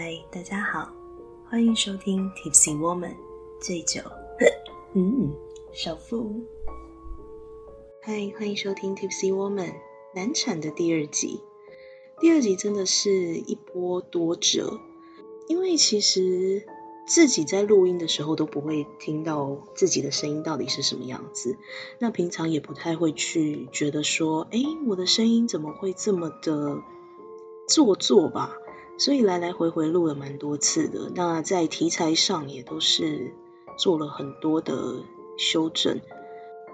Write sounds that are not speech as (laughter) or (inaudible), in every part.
嗨，大家好，欢迎收听 Tipsy Woman 醉酒。(laughs) 嗯，首富。嗨，欢迎收听 Tipsy Woman 难产的第二集。第二集真的是一波多折，因为其实自己在录音的时候都不会听到自己的声音到底是什么样子。那平常也不太会去觉得说，哎，我的声音怎么会这么的做作吧？所以来来回回录了蛮多次的，那在题材上也都是做了很多的修正。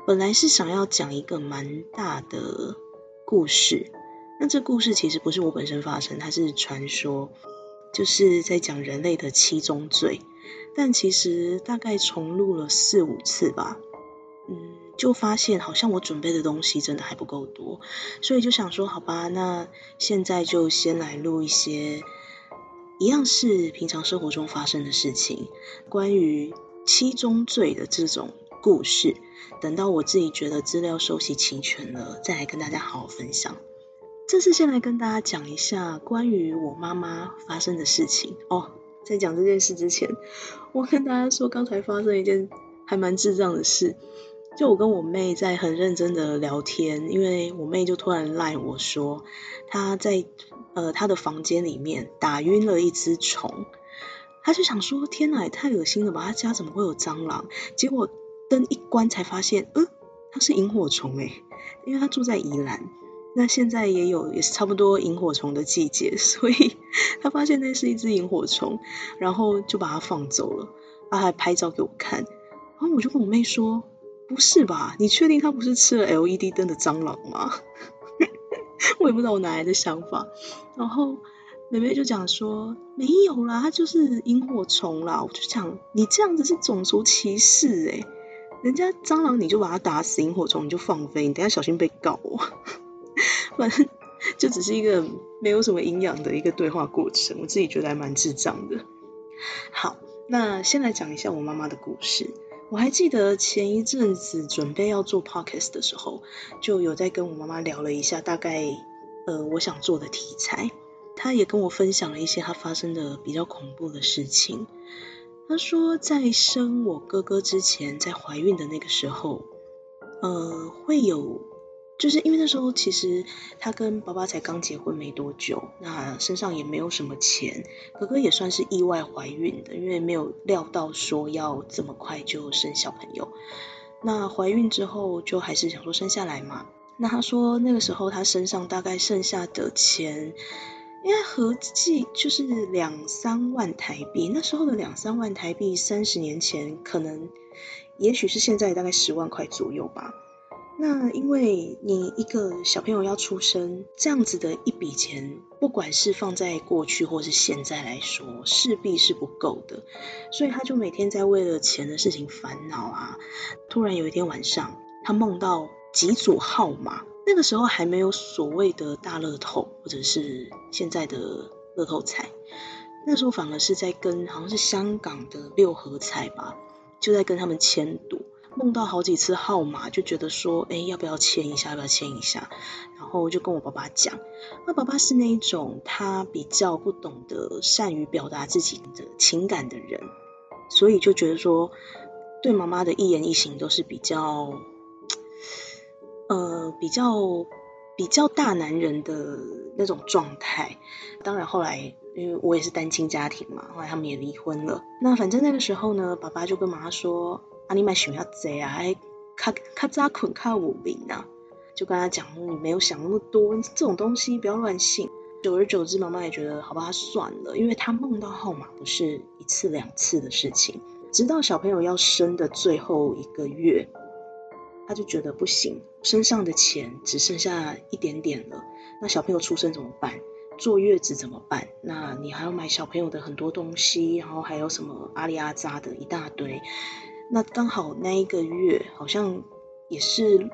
本来是想要讲一个蛮大的故事，那这故事其实不是我本身发生，它是传说，就是在讲人类的七宗罪。但其实大概重录了四五次吧，嗯，就发现好像我准备的东西真的还不够多，所以就想说，好吧，那现在就先来录一些。一样是平常生活中发生的事情，关于七宗罪的这种故事，等到我自己觉得资料收集齐全了，再来跟大家好好分享。这次先来跟大家讲一下关于我妈妈发生的事情哦。在讲这件事之前，我跟大家说，刚才发生一件还蛮智障的事，就我跟我妹在很认真的聊天，因为我妹就突然赖我说，她在。呃，她的房间里面打晕了一只虫，她就想说：天哪，也太恶心了吧！她家怎么会有蟑螂？结果灯一关才发现，嗯，它是萤火虫诶，因为她住在宜兰，那现在也有也是差不多萤火虫的季节，(laughs) 所以他发现那是一只萤火虫，然后就把它放走了，他还拍照给我看，然后我就跟我妹说：不是吧？你确定他不是吃了 LED 灯的蟑螂吗？(laughs) 我也不知道我哪来的想法，然后妹妹就讲说没有啦，它就是萤火虫啦。我就讲你这样子是种族歧视哎，人家蟑螂你就把它打死，萤火虫你就放飞，你等下小心被告哦。(laughs) 反正就只是一个没有什么营养的一个对话过程，我自己觉得还蛮智障的。好，那先来讲一下我妈妈的故事。我还记得前一阵子准备要做 podcast 的时候，就有在跟我妈妈聊了一下，大概呃我想做的题材。她也跟我分享了一些她发生的比较恐怖的事情。她说在生我哥哥之前，在怀孕的那个时候，呃会有。就是因为那时候其实他跟爸爸才刚结婚没多久，那身上也没有什么钱，哥哥也算是意外怀孕的，因为没有料到说要这么快就生小朋友。那怀孕之后就还是想说生下来嘛。那他说那个时候他身上大概剩下的钱，应该合计就是两三万台币。那时候的两三万台币，三十年前可能也许是现在大概十万块左右吧。那因为你一个小朋友要出生，这样子的一笔钱，不管是放在过去或是现在来说，势必是不够的，所以他就每天在为了钱的事情烦恼啊。突然有一天晚上，他梦到几组号码，那个时候还没有所谓的大乐透或者是现在的乐透彩，那时候反而是在跟好像是香港的六合彩吧，就在跟他们签赌。梦到好几次号码，就觉得说，哎，要不要签一下？要不要签一下？然后就跟我爸爸讲，那爸爸是那一种他比较不懂得善于表达自己的情感的人，所以就觉得说，对妈妈的一言一行都是比较，呃，比较比较大男人的那种状态。当然后来，因为我也是单亲家庭嘛，后来他们也离婚了。那反正那个时候呢，爸爸就跟妈妈说。啊，你买想要贼啊，还卡卡早困卡五零啊，就跟他讲，你没有想那么多，这种东西不要乱信。久而久之，妈妈也觉得，好吧，算了，因为他梦到号码不是一次两次的事情，直到小朋友要生的最后一个月，他就觉得不行，身上的钱只剩下一点点了，那小朋友出生怎么办？坐月子怎么办？那你还要买小朋友的很多东西，然后还有什么阿里阿扎的一大堆。那刚好那一个月好像也是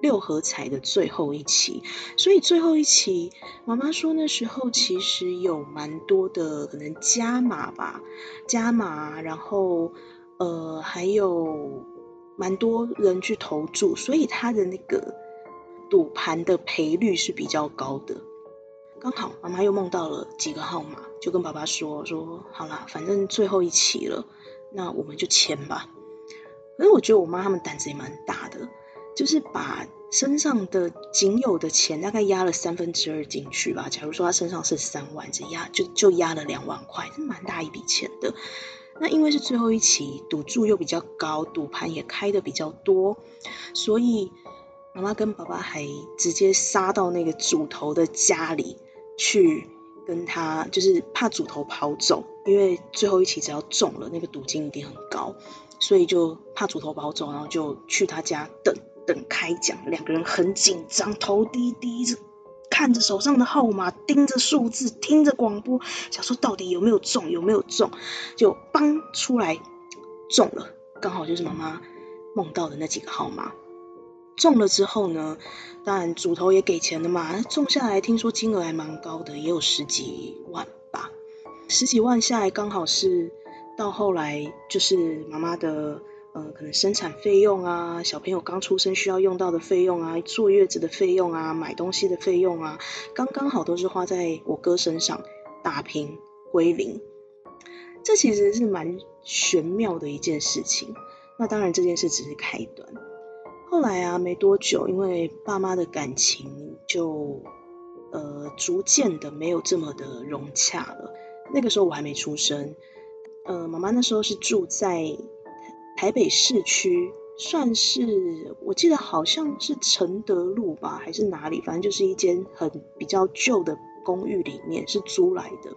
六合彩的最后一期，所以最后一期妈妈说那时候其实有蛮多的可能加码吧，加码，然后呃还有蛮多人去投注，所以他的那个赌盘的赔率是比较高的。刚好妈妈又梦到了几个号码，就跟爸爸说说好啦，反正最后一期了，那我们就签吧。可是我觉得我妈他们胆子也蛮大的，就是把身上的仅有的钱大概压了三分之二进去吧。假如说他身上是三万，只压就就压了两万块，是蛮大一笔钱的。那因为是最后一期，赌注又比较高，赌盘也开的比较多，所以妈妈跟爸爸还直接杀到那个主头的家里。去跟他，就是怕主头跑走，因为最后一期只要中了，那个赌金一定很高，所以就怕主头跑走，然后就去他家等等开奖。两个人很紧张，头低低着看着手上的号码，盯着数字，听着广播，想说到底有没有中，有没有中？就帮出来中了，刚好就是妈妈梦到的那几个号码。中了之后呢，当然主头也给钱了嘛。中下来听说金额还蛮高的，也有十几万吧。十几万下来刚好是到后来就是妈妈的呃可能生产费用啊，小朋友刚出生需要用到的费用啊，坐月子的费用啊，买东西的费用啊，刚刚好都是花在我哥身上，打平归零。这其实是蛮玄妙的一件事情。那当然这件事只是开端。后来啊，没多久，因为爸妈的感情就呃逐渐的没有这么的融洽了。那个时候我还没出生，呃，妈妈那时候是住在台北市区，算是我记得好像是承德路吧，还是哪里，反正就是一间很比较旧的公寓里面，是租来的。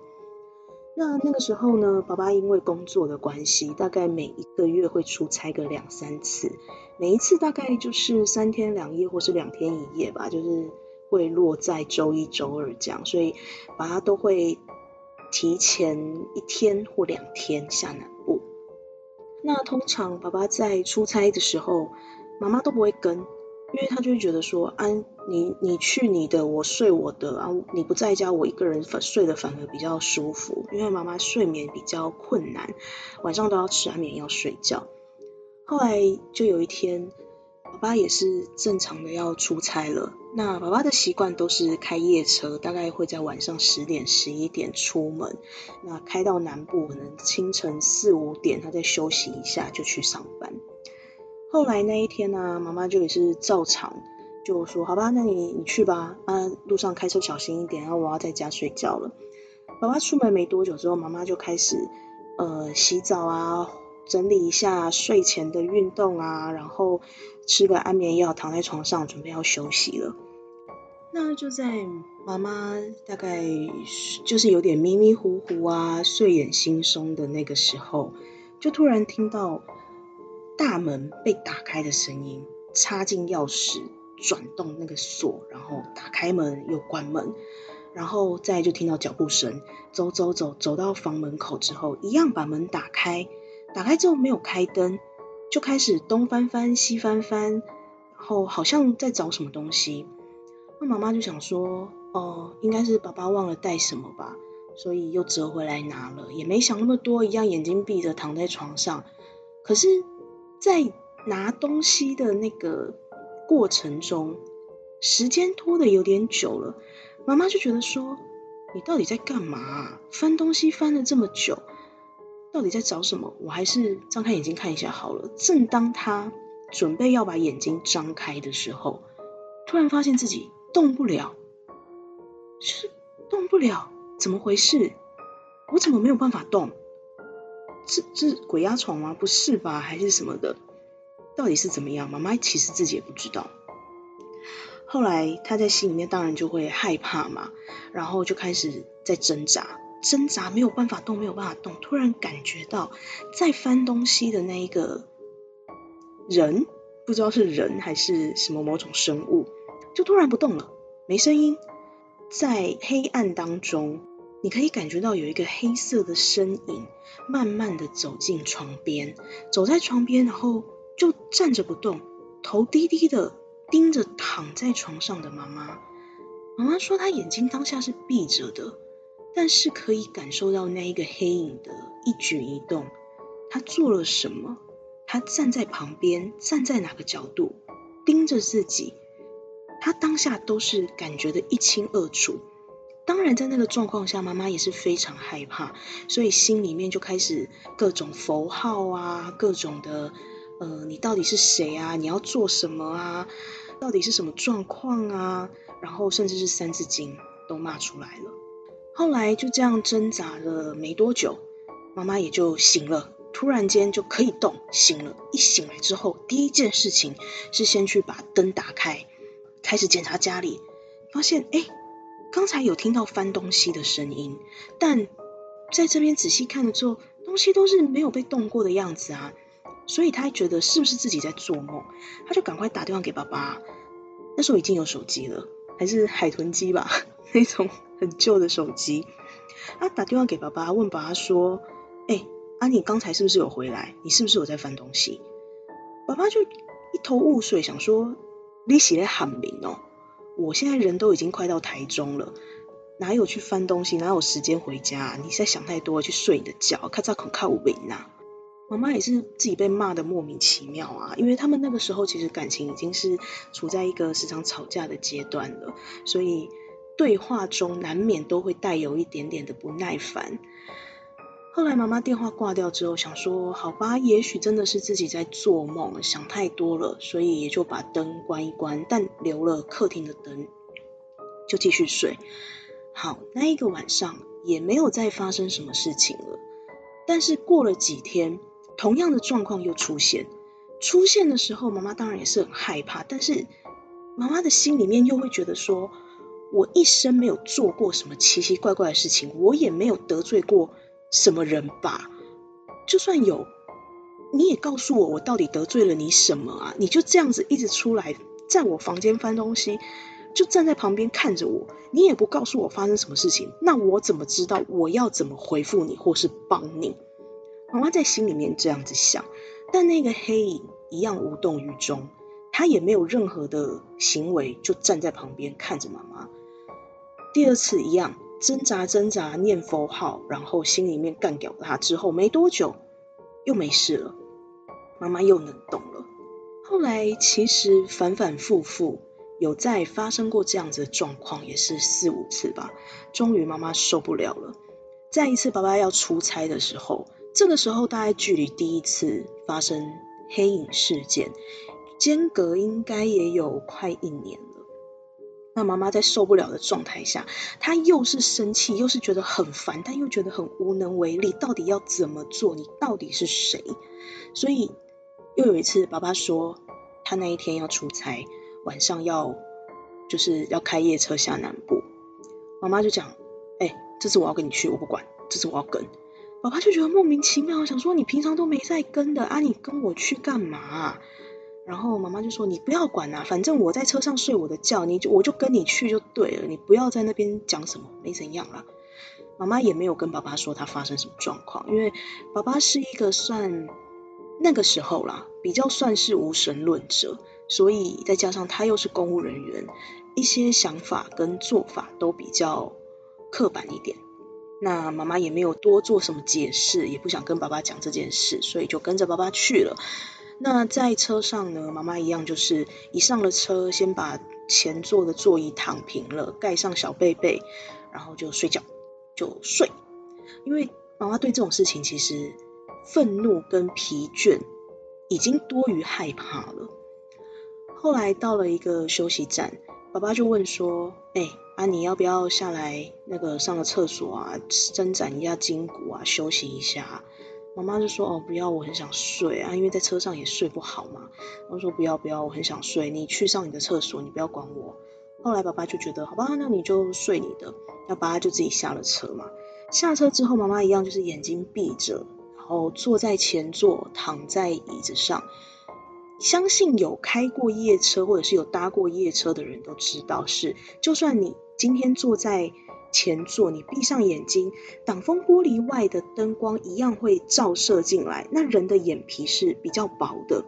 那那个时候呢，爸爸因为工作的关系，大概每一个月会出差个两三次，每一次大概就是三天两夜或是两天一夜吧，就是会落在周一、周二这样，所以爸爸都会提前一天或两天下南部。那通常爸爸在出差的时候，妈妈都不会跟。因为他就会觉得说，啊，你你去你的，我睡我的啊，你不在家，我一个人睡的反而比较舒服。因为妈妈睡眠比较困难，晚上都要吃安眠药睡觉。后来就有一天，爸爸也是正常的要出差了。那爸爸的习惯都是开夜车，大概会在晚上十点十一点出门，那开到南部，可能清晨四五点，他再休息一下就去上班。后来那一天呢，妈妈就也是照常就说：“好吧，那你你去吧，啊，路上开车小心一点，然后我要在家睡觉了。”爸爸出门没多久之后，妈妈就开始呃洗澡啊，整理一下睡前的运动啊，然后吃个安眠药，躺在床上准备要休息了。那就在妈妈大概就是有点迷迷糊糊啊，睡眼惺忪的那个时候，就突然听到。大门被打开的声音，插进钥匙，转动那个锁，然后打开门又关门，然后再就听到脚步声，走走走，走到房门口之后，一样把门打开，打开之后没有开灯，就开始东翻翻西翻翻，然后好像在找什么东西。那妈妈就想说，哦，应该是爸爸忘了带什么吧，所以又折回来拿了，也没想那么多，一样眼睛闭着躺在床上，可是。在拿东西的那个过程中，时间拖的有点久了，妈妈就觉得说：“你到底在干嘛？翻东西翻了这么久，到底在找什么？我还是张开眼睛看一下好了。”正当他准备要把眼睛张开的时候，突然发现自己动不了，是动不了，怎么回事？我怎么没有办法动？这这鬼压床吗？不是吧？还是什么的？到底是怎么样？妈妈其实自己也不知道。后来他在心里面当然就会害怕嘛，然后就开始在挣扎，挣扎没有办法动，没有办法动。突然感觉到在翻东西的那一个人，不知道是人还是什么某种生物，就突然不动了，没声音，在黑暗当中。你可以感觉到有一个黑色的身影，慢慢的走进床边，走在床边，然后就站着不动，头低低的盯着躺在床上的妈妈。妈妈说她眼睛当下是闭着的，但是可以感受到那一个黑影的一举一动。他做了什么？他站在旁边，站在哪个角度，盯着自己，他当下都是感觉的一清二楚。当然，在那个状况下，妈妈也是非常害怕，所以心里面就开始各种符号啊，各种的，呃，你到底是谁啊？你要做什么啊？到底是什么状况啊？然后甚至是三字经都骂出来了。后来就这样挣扎了没多久，妈妈也就醒了，突然间就可以动，醒了。一醒来之后，第一件事情是先去把灯打开，开始检查家里，发现哎。刚才有听到翻东西的声音，但在这边仔细看了之后，东西都是没有被动过的样子啊，所以他觉得是不是自己在做梦？他就赶快打电话给爸爸。那时候已经有手机了，还是海豚机吧，那种很旧的手机。他打电话给爸爸，问爸爸说：“哎，啊，你刚才是不是有回来？你是不是有在翻东西？”爸爸就一头雾水，想说：“你是在喊名哦。”我现在人都已经快到台中了，哪有去翻东西，哪有时间回家？你在想太多，去睡你的觉。看这恐靠我为呐，妈妈也是自己被骂的莫名其妙啊，因为他们那个时候其实感情已经是处在一个时常吵架的阶段了，所以对话中难免都会带有一点点的不耐烦。后来妈妈电话挂掉之后，想说好吧，也许真的是自己在做梦，想太多了，所以也就把灯关一关，但留了客厅的灯，就继续睡。好，那一个晚上也没有再发生什么事情了。但是过了几天，同样的状况又出现。出现的时候，妈妈当然也是很害怕，但是妈妈的心里面又会觉得说，我一生没有做过什么奇奇怪怪的事情，我也没有得罪过。什么人吧？就算有，你也告诉我，我到底得罪了你什么啊？你就这样子一直出来，在我房间翻东西，就站在旁边看着我，你也不告诉我发生什么事情，那我怎么知道我要怎么回复你或是帮你？妈妈在心里面这样子想，但那个黑影一样无动于衷，他也没有任何的行为，就站在旁边看着妈妈。第二次一样。挣扎挣扎，念佛号，然后心里面干掉他之后，没多久又没事了，妈妈又能动了。后来其实反反复复有再发生过这样子的状况，也是四五次吧。终于妈妈受不了了，再一次爸爸要出差的时候，这个时候大概距离第一次发生黑影事件间隔应该也有快一年。妈妈在受不了的状态下，她又是生气，又是觉得很烦，但又觉得很无能为力。到底要怎么做？你到底是谁？所以又有一次，爸爸说他那一天要出差，晚上要就是要开夜车下南部。妈妈就讲：“哎，这次我要跟你去，我不管，这次我要跟。”爸爸就觉得莫名其妙，想说你平常都没在跟的啊，你跟我去干嘛？然后妈妈就说：“你不要管啊，反正我在车上睡我的觉，你就我就跟你去就对了，你不要在那边讲什么，没怎样啦。”妈妈也没有跟爸爸说他发生什么状况，因为爸爸是一个算那个时候啦，比较算是无神论者，所以再加上他又是公务人员，一些想法跟做法都比较刻板一点。那妈妈也没有多做什么解释，也不想跟爸爸讲这件事，所以就跟着爸爸去了。那在车上呢，妈妈一样就是一上了车，先把前座的座椅躺平了，盖上小被被，然后就睡觉，就睡。因为妈妈对这种事情其实愤怒跟疲倦已经多于害怕了。后来到了一个休息站，爸爸就问说：“哎，啊你要不要下来那个上个厕所啊，伸展一下筋骨啊，休息一下？”妈妈就说：“哦，不要，我很想睡啊，因为在车上也睡不好嘛。”我说：“不要，不要，我很想睡，你去上你的厕所，你不要管我。”后来爸爸就觉得：“好吧，那你就睡你的。”那爸爸就自己下了车嘛。下车之后，妈妈一样就是眼睛闭着，然后坐在前座，躺在椅子上。相信有开过夜车或者是有搭过夜车的人都知道，是就算你今天坐在。前座，你闭上眼睛，挡风玻璃外的灯光一样会照射进来。那人的眼皮是比较薄的，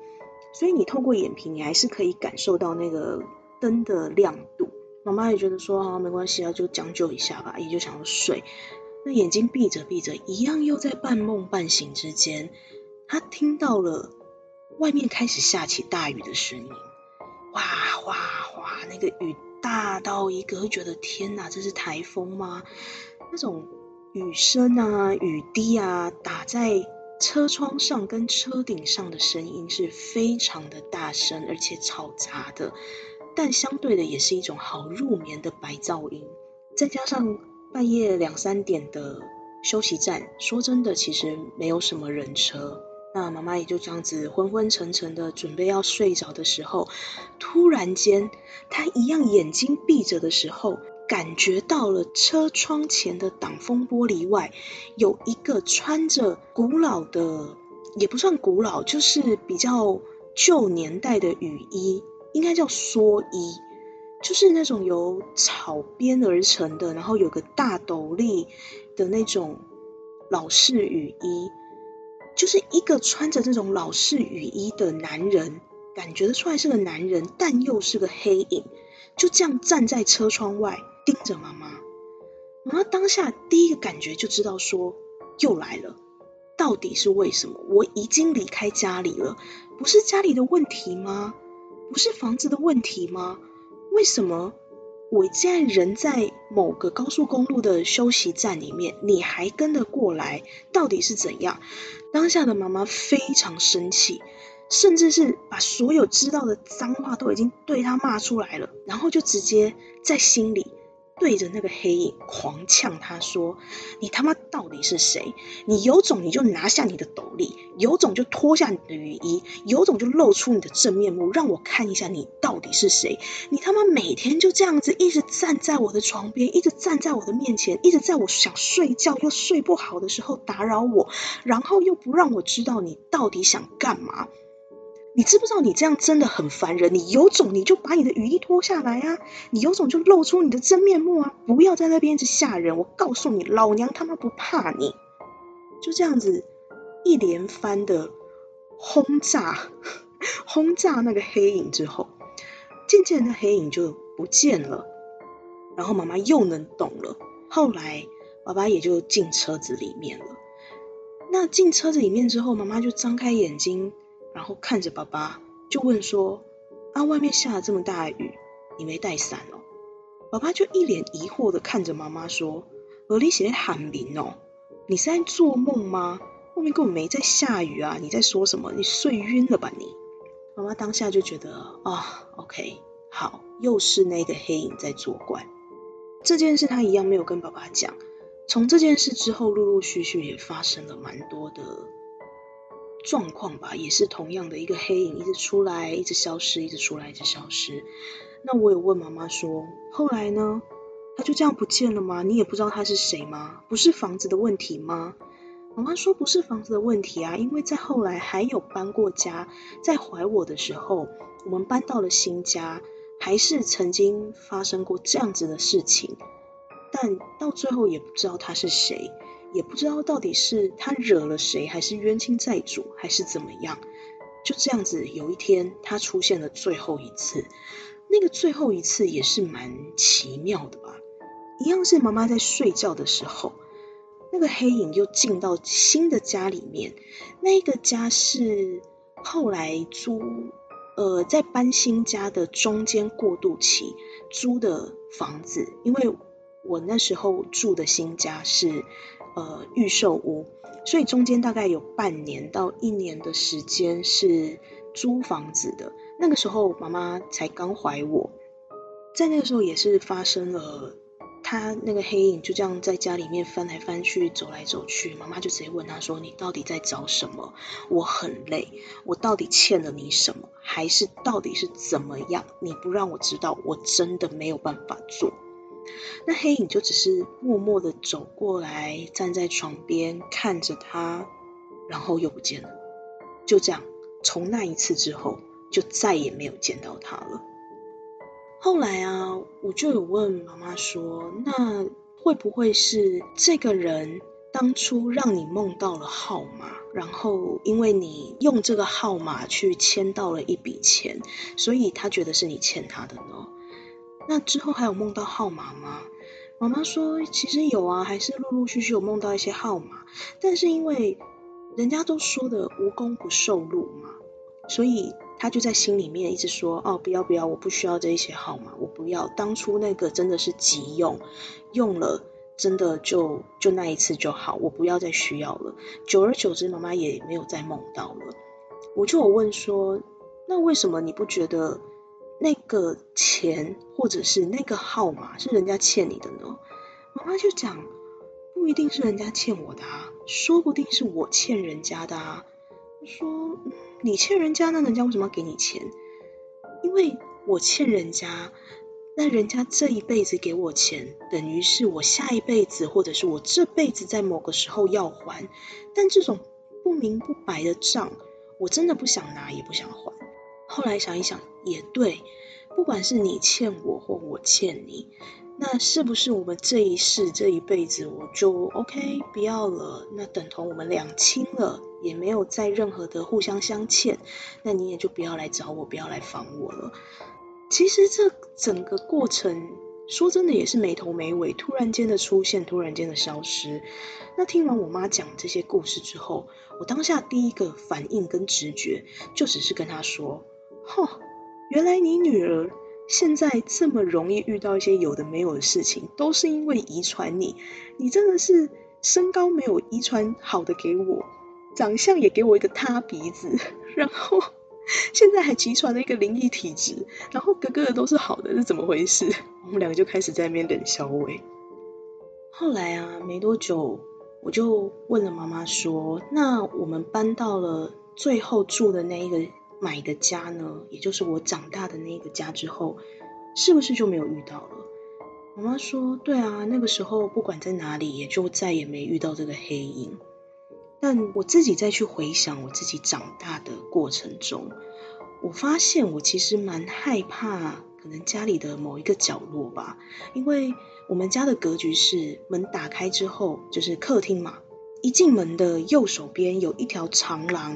所以你透过眼皮，你还是可以感受到那个灯的亮度。妈妈也觉得说啊，没关系啊，就将就一下吧，也就想要睡。那眼睛闭着闭着，一样又在半梦半醒之间，他听到了外面开始下起大雨的声音，哗哗哗，那个雨。大到一个会觉得天哪，这是台风吗？那种雨声啊、雨滴啊打在车窗上跟车顶上的声音是非常的大声，而且嘈杂的。但相对的，也是一种好入眠的白噪音。再加上半夜两三点的休息站，说真的，其实没有什么人车。那妈妈也就这样子昏昏沉沉的准备要睡着的时候，突然间，她一样眼睛闭着的时候，感觉到了车窗前的挡风玻璃外有一个穿着古老的，也不算古老，就是比较旧年代的雨衣，应该叫蓑衣，就是那种由草编而成的，然后有个大斗笠的那种老式雨衣。就是一个穿着这种老式雨衣的男人，感觉得出来是个男人，但又是个黑影，就这样站在车窗外盯着妈妈。妈妈当下第一个感觉就知道说，又来了，到底是为什么？我已经离开家里了，不是家里的问题吗？不是房子的问题吗？为什么？我现在人在某个高速公路的休息站里面，你还跟得过来？到底是怎样？当下的妈妈非常生气，甚至是把所有知道的脏话都已经对他骂出来了，然后就直接在心里。对着那个黑影狂呛他说：“你他妈到底是谁？你有种你就拿下你的斗笠，有种就脱下你的雨衣，有种就露出你的真面目，让我看一下你到底是谁！你他妈每天就这样子一直站在我的床边，一直站在我的面前，一直在我想睡觉又睡不好的时候打扰我，然后又不让我知道你到底想干嘛。”你知不知道你这样真的很烦人？你有种你就把你的雨衣脱下来啊！你有种就露出你的真面目啊！不要在那边一直吓人！我告诉你，老娘他妈不怕你！就这样子一连番的轰炸，轰炸那个黑影之后，渐渐的黑影就不见了。然后妈妈又能动了。后来爸爸也就进车子里面了。那进车子里面之后，妈妈就张开眼睛。然后看着爸爸，就问说：“啊，外面下了这么大的雨，你没带伞哦？”爸爸就一脸疑惑的看着妈妈说：“而你写喊名哦，你是在做梦吗？外面根本没在下雨啊！你在说什么？你睡晕了吧你？”妈妈当下就觉得啊，OK，好，又是那个黑影在作怪。这件事他一样没有跟爸爸讲。从这件事之后，陆陆续续也发生了蛮多的。状况吧，也是同样的一个黑影，一直出来，一直消失，一直出来，一直消失。那我有问妈妈说，后来呢？他就这样不见了吗？你也不知道他是谁吗？不是房子的问题吗？妈妈说不是房子的问题啊，因为在后来还有搬过家，在怀我的时候，我们搬到了新家，还是曾经发生过这样子的事情，但到最后也不知道他是谁。也不知道到底是他惹了谁，还是冤亲债主，还是怎么样？就这样子，有一天他出现了最后一次，那个最后一次也是蛮奇妙的吧。一样是妈妈在睡觉的时候，那个黑影又进到新的家里面。那个家是后来租，呃，在搬新家的中间过渡期租的房子，因为我那时候住的新家是。呃，预售屋，所以中间大概有半年到一年的时间是租房子的。那个时候妈妈才刚怀我，在那个时候也是发生了，他那个黑影就这样在家里面翻来翻去，走来走去。妈妈就直接问他说：“你到底在找什么？我很累，我到底欠了你什么？还是到底是怎么样？你不让我知道，我真的没有办法做。”那黑影就只是默默的走过来，站在床边看着他，然后又不见了。就这样，从那一次之后，就再也没有见到他了。后来啊，我就有问妈妈说：“那会不会是这个人当初让你梦到了号码，然后因为你用这个号码去签到了一笔钱，所以他觉得是你欠他的呢？”那之后还有梦到号码吗？妈妈说其实有啊，还是陆陆续续有梦到一些号码，但是因为人家都说的无功不受禄嘛，所以他就在心里面一直说：“哦，不要不要，我不需要这些号码，我不要。当初那个真的是急用，用了真的就就那一次就好，我不要再需要了。”久而久之，妈妈也没有再梦到了。我就有问说：“那为什么你不觉得那个钱或者是那个号码是人家欠你的呢？”妈妈就讲：“不一定是人家欠我的啊，说不定是我欠人家的啊。”说。你欠人家，那人家为什么要给你钱？因为我欠人家，那人家这一辈子给我钱，等于是我下一辈子或者是我这辈子在某个时候要还。但这种不明不白的账，我真的不想拿，也不想还。后来想一想，也对，不管是你欠我或我欠你。那是不是我们这一世这一辈子我就 OK 不要了？那等同我们两清了，也没有再任何的互相相欠，那你也就不要来找我，不要来烦我了。其实这整个过程说真的也是没头没尾，突然间的出现，突然间的消失。那听完我妈讲这些故事之后，我当下第一个反应跟直觉就只是跟她说：“吼，原来你女儿。”现在这么容易遇到一些有的没有的事情，都是因为遗传你。你真的是身高没有遗传好的给我，长相也给我一个塌鼻子，然后 (laughs) 现在还遗传了一个灵异体质，然后个个都是好的，是怎么回事？(laughs) 我们两个就开始在那边冷笑微。后来啊，没多久我就问了妈妈说：“那我们搬到了最后住的那一个。”买的家呢，也就是我长大的那个家之后，是不是就没有遇到了？我妈说，对啊，那个时候不管在哪里，也就再也没遇到这个黑影。但我自己再去回想我自己长大的过程中，我发现我其实蛮害怕，可能家里的某一个角落吧，因为我们家的格局是门打开之后就是客厅嘛。一进门的右手边有一条长廊，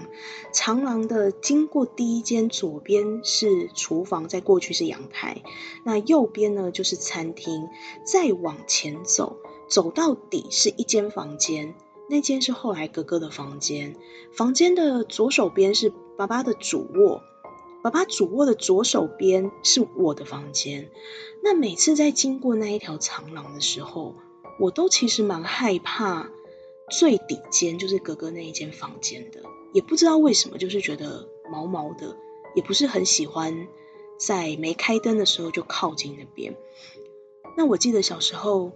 长廊的经过第一间，左边是厨房，再过去是阳台，那右边呢就是餐厅，再往前走，走到底是一间房间，那间是后来哥哥的房间，房间的左手边是爸爸的主卧，爸爸主卧的左手边是我的房间。那每次在经过那一条长廊的时候，我都其实蛮害怕。最底间就是哥哥那一间房间的，也不知道为什么，就是觉得毛毛的，也不是很喜欢在没开灯的时候就靠近那边。那我记得小时候，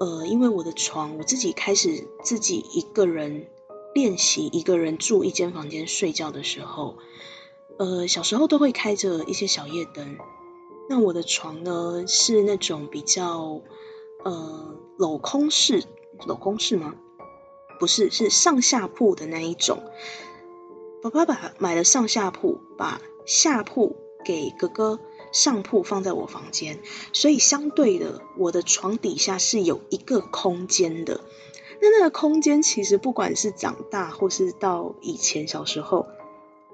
呃，因为我的床，我自己开始自己一个人练习一个人住一间房间睡觉的时候，呃，小时候都会开着一些小夜灯。那我的床呢是那种比较呃镂空式，镂空式吗？不是，是上下铺的那一种。爸爸把买了上下铺，把下铺给哥哥，上铺放在我房间，所以相对的，我的床底下是有一个空间的。那那个空间其实不管是长大，或是到以前小时候，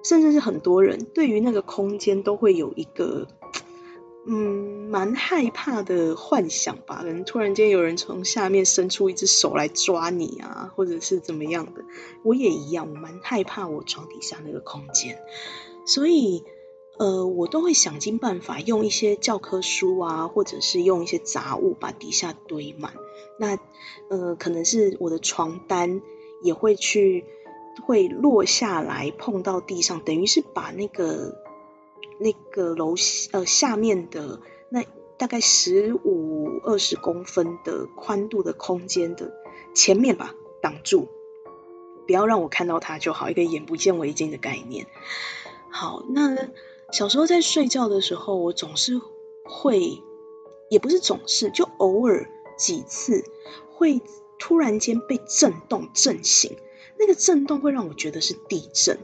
甚至是很多人对于那个空间都会有一个。嗯，蛮害怕的幻想吧，可能突然间有人从下面伸出一只手来抓你啊，或者是怎么样的。我也一样，我蛮害怕我床底下那个空间，所以呃，我都会想尽办法用一些教科书啊，或者是用一些杂物把底下堆满。那呃，可能是我的床单也会去会落下来碰到地上，等于是把那个。那个楼呃下面的那大概十五二十公分的宽度的空间的前面吧，挡住，不要让我看到它就好，一个眼不见为净的概念。好，那小时候在睡觉的时候，我总是会，也不是总是，就偶尔几次会突然间被震动震醒，那个震动会让我觉得是地震，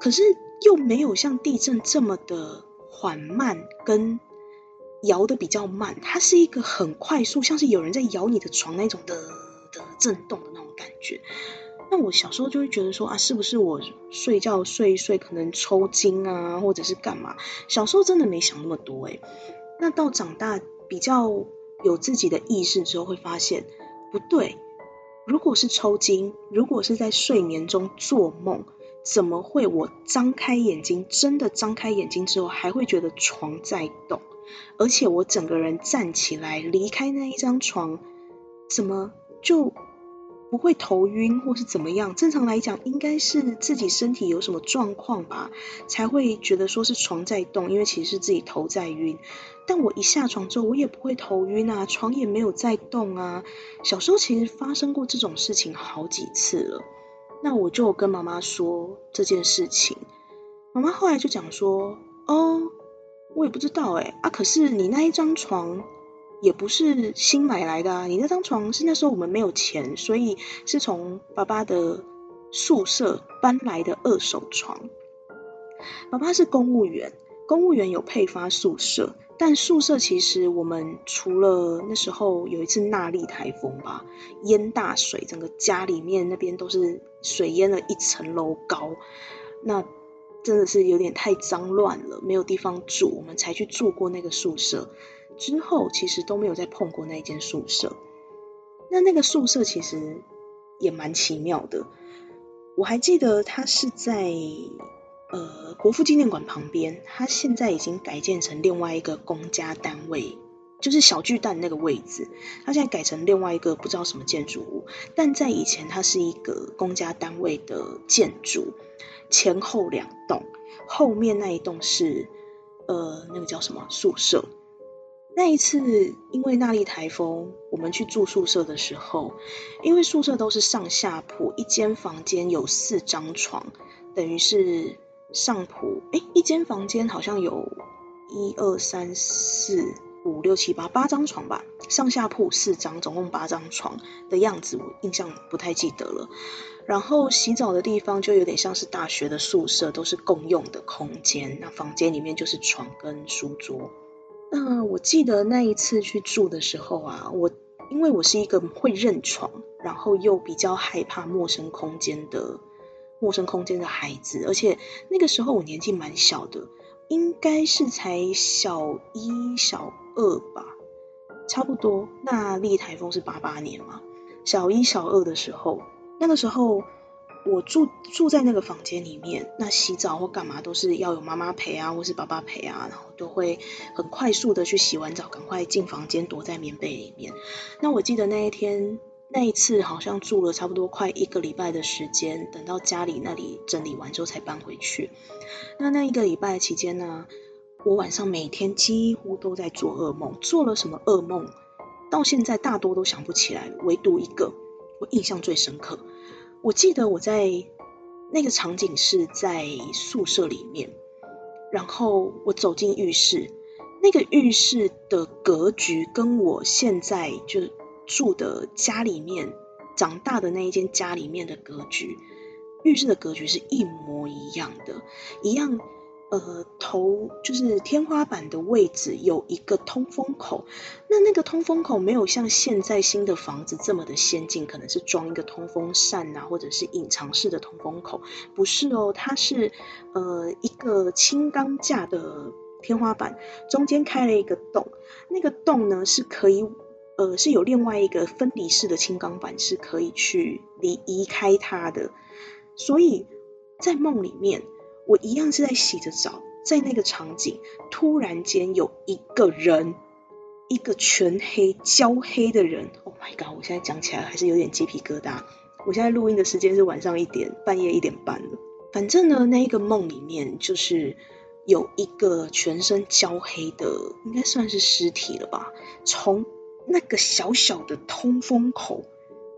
可是。又没有像地震这么的缓慢，跟摇的比较慢，它是一个很快速，像是有人在摇你的床那种的的震动的那种感觉。那我小时候就会觉得说啊，是不是我睡觉睡一睡可能抽筋啊，或者是干嘛？小时候真的没想那么多诶。那到长大比较有自己的意识之后，会发现不对。如果是抽筋，如果是在睡眠中做梦。怎么会我张开眼睛，真的张开眼睛之后，还会觉得床在动，而且我整个人站起来离开那一张床，怎么就？不会头晕或是怎么样？正常来讲，应该是自己身体有什么状况吧，才会觉得说是床在动，因为其实是自己头在晕。但我一下床之后，我也不会头晕啊，床也没有在动啊。小时候其实发生过这种事情好几次了。那我就跟妈妈说这件事情，妈妈后来就讲说：“哦，我也不知道哎啊，可是你那一张床。”也不是新买来的啊，你那张床是那时候我们没有钱，所以是从爸爸的宿舍搬来的二手床。爸爸是公务员，公务员有配发宿舍，但宿舍其实我们除了那时候有一次纳利台风吧，淹大水，整个家里面那边都是水淹了一层楼高，那真的是有点太脏乱了，没有地方住，我们才去住过那个宿舍。之后其实都没有再碰过那间宿舍。那那个宿舍其实也蛮奇妙的。我还记得它是在呃国父纪念馆旁边，它现在已经改建成另外一个公家单位，就是小巨蛋那个位置。它现在改成另外一个不知道什么建筑物，但在以前它是一个公家单位的建筑，前后两栋，后面那一栋是呃那个叫什么宿舍。那一次，因为那莉台风，我们去住宿舍的时候，因为宿舍都是上下铺，一间房间有四张床，等于是上铺，哎，一间房间好像有一二三四五六七八八张床吧，上下铺四张，总共八张床的样子，我印象不太记得了。然后洗澡的地方就有点像是大学的宿舍，都是共用的空间，那房间里面就是床跟书桌。嗯，我记得那一次去住的时候啊，我因为我是一个会认床，然后又比较害怕陌生空间的陌生空间的孩子，而且那个时候我年纪蛮小的，应该是才小一、小二吧，差不多。那立台风是八八年嘛，小一、小二的时候，那个时候。我住住在那个房间里面，那洗澡或干嘛都是要有妈妈陪啊，或是爸爸陪啊，然后都会很快速的去洗完澡，赶快进房间躲在棉被里面。那我记得那一天那一次好像住了差不多快一个礼拜的时间，等到家里那里整理完之后才搬回去。那那一个礼拜期间呢，我晚上每天几乎都在做噩梦，做了什么噩梦，到现在大多都想不起来，唯独一个我印象最深刻。我记得我在那个场景是在宿舍里面，然后我走进浴室，那个浴室的格局跟我现在就住的家里面长大的那一间家里面的格局，浴室的格局是一模一样的，一样。呃，头就是天花板的位置有一个通风口，那那个通风口没有像现在新的房子这么的先进，可能是装一个通风扇啊，或者是隐藏式的通风口，不是哦，它是呃一个轻钢架的天花板，中间开了一个洞，那个洞呢是可以呃是有另外一个分离式的轻钢板是可以去离移开它的，所以在梦里面。我一样是在洗着澡，在那个场景，突然间有一个人，一个全黑焦黑的人。Oh my god！我现在讲起来还是有点鸡皮疙瘩。我现在录音的时间是晚上一点，半夜一点半了。反正呢，那一个梦里面就是有一个全身焦黑的，应该算是尸体了吧，从那个小小的通风口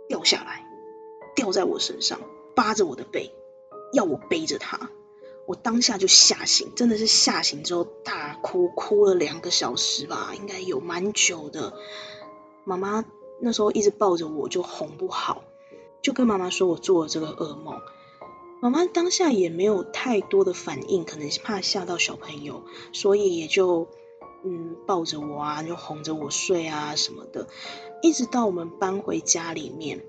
掉下来，掉在我身上，扒着我的背，要我背着他。我当下就吓醒，真的是吓醒之后大哭，哭了两个小时吧，应该有蛮久的。妈妈那时候一直抱着我，就哄不好，就跟妈妈说我做了这个噩梦。妈妈当下也没有太多的反应，可能是怕吓到小朋友，所以也就嗯抱着我啊，就哄着我睡啊什么的。一直到我们搬回家里面。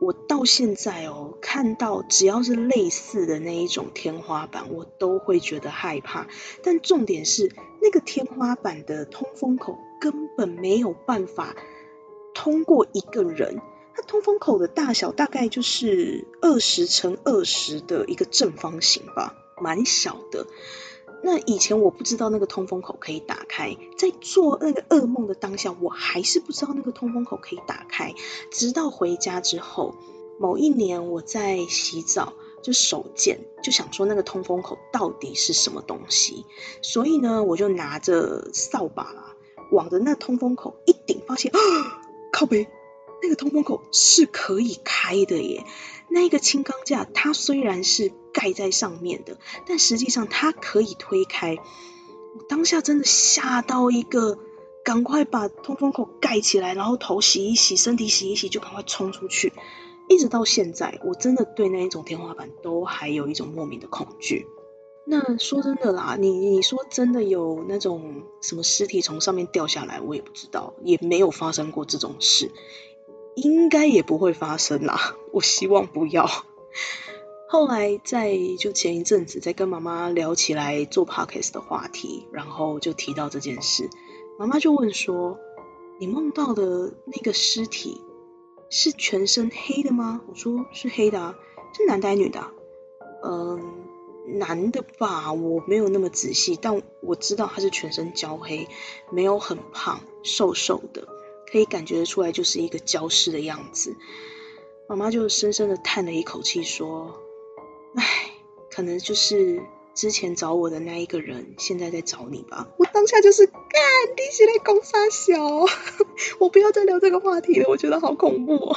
我到现在哦，看到只要是类似的那一种天花板，我都会觉得害怕。但重点是，那个天花板的通风口根本没有办法通过一个人，它通风口的大小大概就是二十乘二十的一个正方形吧，蛮小的。那以前我不知道那个通风口可以打开，在做那个噩梦的当下，我还是不知道那个通风口可以打开。直到回家之后，某一年我在洗澡，就手贱，就想说那个通风口到底是什么东西，所以呢，我就拿着扫把往着那通风口一顶，发现啊，靠背，那个通风口是可以开的耶。那个轻钢架，它虽然是盖在上面的，但实际上它可以推开。我当下真的吓到一个，赶快把通风口盖起来，然后头洗一洗，身体洗一洗，就赶快冲出去。一直到现在，我真的对那一种天花板都还有一种莫名的恐惧。那说真的啦，你你说真的有那种什么尸体从上面掉下来，我也不知道，也没有发生过这种事。应该也不会发生啦，(laughs) 我希望不要。后来在就前一阵子在跟妈妈聊起来做 podcast 的话题，然后就提到这件事，妈妈就问说：“你梦到的那个尸体是全身黑的吗？”我说：“是黑的啊，是男的还是女的？”嗯，男的吧，我没有那么仔细，但我知道他是全身焦黑，没有很胖，瘦瘦的。可以感觉得出来，就是一个焦尸的样子。妈妈就深深的叹了一口气，说：“唉，可能就是之前找我的那一个人，现在在找你吧。”我当下就是干，弟起来攻杀小，(laughs) 我不要再聊这个话题了，我觉得好恐怖。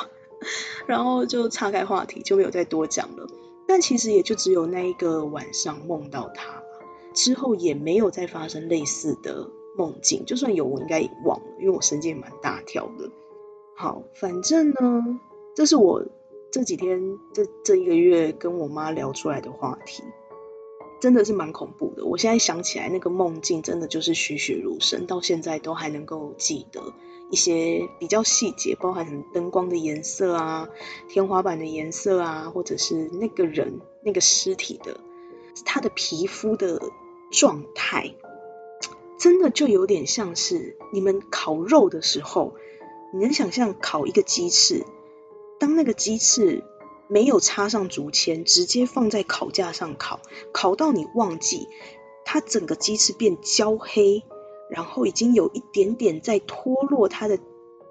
然后就岔开话题，就没有再多讲了。但其实也就只有那一个晚上梦到他，之后也没有再发生类似的。梦境就算有，我应该也忘了，因为我神经蛮大条的。好，反正呢，这是我这几天这这一个月跟我妈聊出来的话题，真的是蛮恐怖的。我现在想起来那个梦境，真的就是栩栩如生，到现在都还能够记得一些比较细节，包含灯光的颜色啊、天花板的颜色啊，或者是那个人那个尸体的他的皮肤的状态。真的就有点像是你们烤肉的时候，你能想象烤一个鸡翅，当那个鸡翅没有插上竹签，直接放在烤架上烤，烤到你忘记它整个鸡翅变焦黑，然后已经有一点点在脱落它的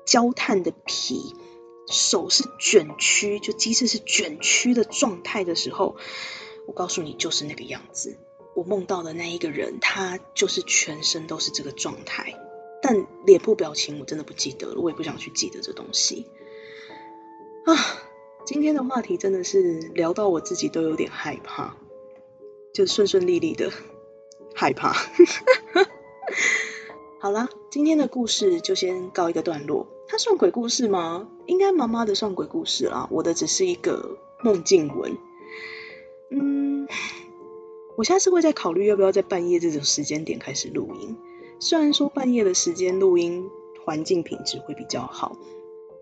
焦炭的皮，手是卷曲，就鸡翅是卷曲的状态的时候，我告诉你就是那个样子。我梦到的那一个人，他就是全身都是这个状态，但脸部表情我真的不记得了，我也不想去记得这东西啊。今天的话题真的是聊到我自己都有点害怕，就顺顺利利的害怕。(laughs) 好了，今天的故事就先告一个段落。它算鬼故事吗？应该妈妈的算鬼故事啦，我的只是一个梦境文。嗯。我下次会再考虑要不要在半夜这种时间点开始录音。虽然说半夜的时间录音环境品质会比较好，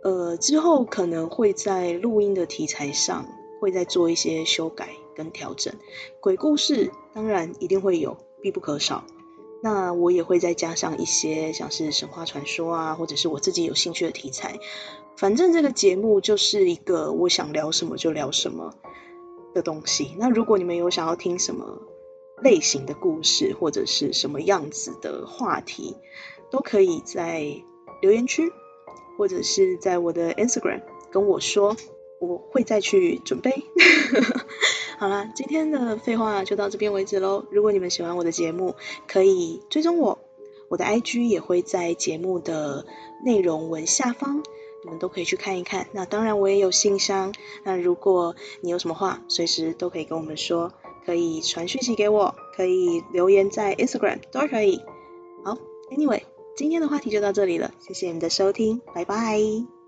呃，之后可能会在录音的题材上会再做一些修改跟调整。鬼故事当然一定会有，必不可少。那我也会再加上一些像是神话传说啊，或者是我自己有兴趣的题材。反正这个节目就是一个我想聊什么就聊什么。的东西。那如果你们有想要听什么类型的故事，或者是什么样子的话题，都可以在留言区，或者是在我的 Instagram 跟我说，我会再去准备。(laughs) 好啦，今天的废话就到这边为止喽。如果你们喜欢我的节目，可以追踪我，我的 IG 也会在节目的内容文下方。你们都可以去看一看。那当然，我也有信箱。那如果你有什么话，随时都可以跟我们说，可以传讯息给我，可以留言在 Instagram 都可以。好，Anyway，今天的话题就到这里了，谢谢你的收听，拜拜。